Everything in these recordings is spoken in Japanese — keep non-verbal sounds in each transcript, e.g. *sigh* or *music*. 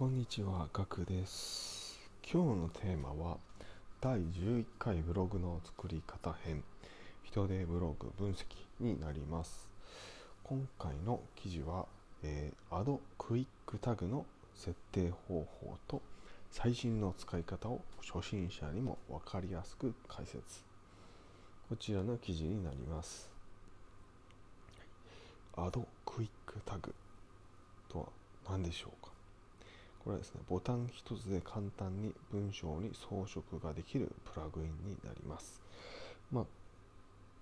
こんにちは、ガクです。今日のテーマは第11回ブログの作り方編人手ブログ分析になります。今回の記事は、えー、Add Quick Tag の設定方法と最新の使い方を初心者にも分かりやすく解説。こちらの記事になります。Add Quick Tag とは何でしょうか？これはですね、ボタン一つで簡単に文章に装飾ができるプラグインになります。まあ、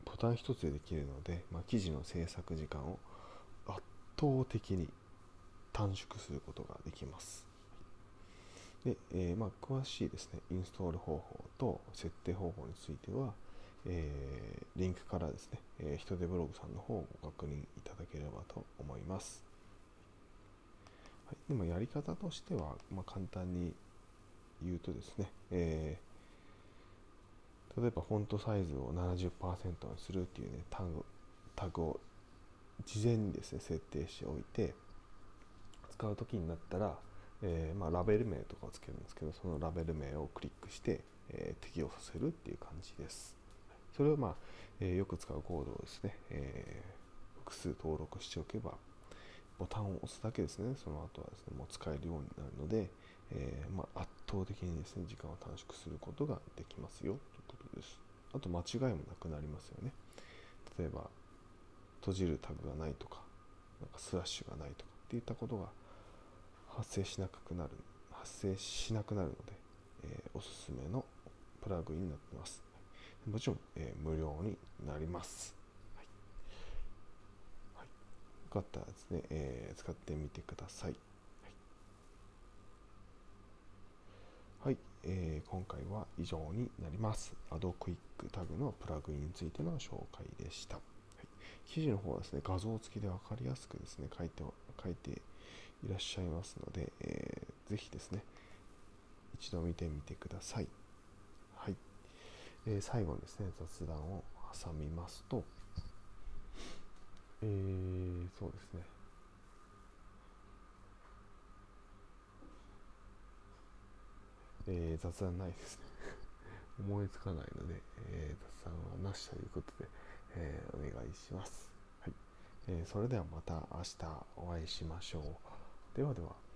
ボタン一つでできるので、まあ、記事の制作時間を圧倒的に短縮することができます。で、えー、まあ、詳しいですね、インストール方法と設定方法については、えー、リンクからですね、えー、人手ブログさんの方をご確認いただければと思います。はい、でもやり方としては、まあ、簡単に言うとですね、えー、例えばフォントサイズを70%にするっていうねタグタグを事前にですね設定しておいて使う時になったら、えー、まあ、ラベル名とかをつけるんですけどそのラベル名をクリックして、えー、適用させるっていう感じです。それをまあ、えよく使うコードをですね、え複数登録しておけばボタンを押すだけですね、その後はですね、もう使えるようになるので、えー、まあ、圧倒的にですね、時間を短縮することができますよということです。あと間違いもなくなりますよね。例えば、閉じるタグがないとか、なんかスラッシュがないとかっていったことが発生しなくなる、発生しなくなるので、えー、おすすめのプラグインになっています。もちろん、えー、無料になります。かったらですね、えー、使ってみてください。はい、はい、えー、今回は以上になります。Add Quick Tag のプラグインについての紹介でした。はい、記事の方はですね、画像付きで分かりやすくですね、書いて書いていらっしゃいますので、えー、ぜひですね、一度見てみてください。はい。えー、最後にですね、雑談を挟みますと、えー、そうですね。えー、雑談ないですね *laughs* 思いつかないので、えー、雑談はなしということで、えー、お願いします。はい。えー、それではまた明日お会いしましょう。ではでは。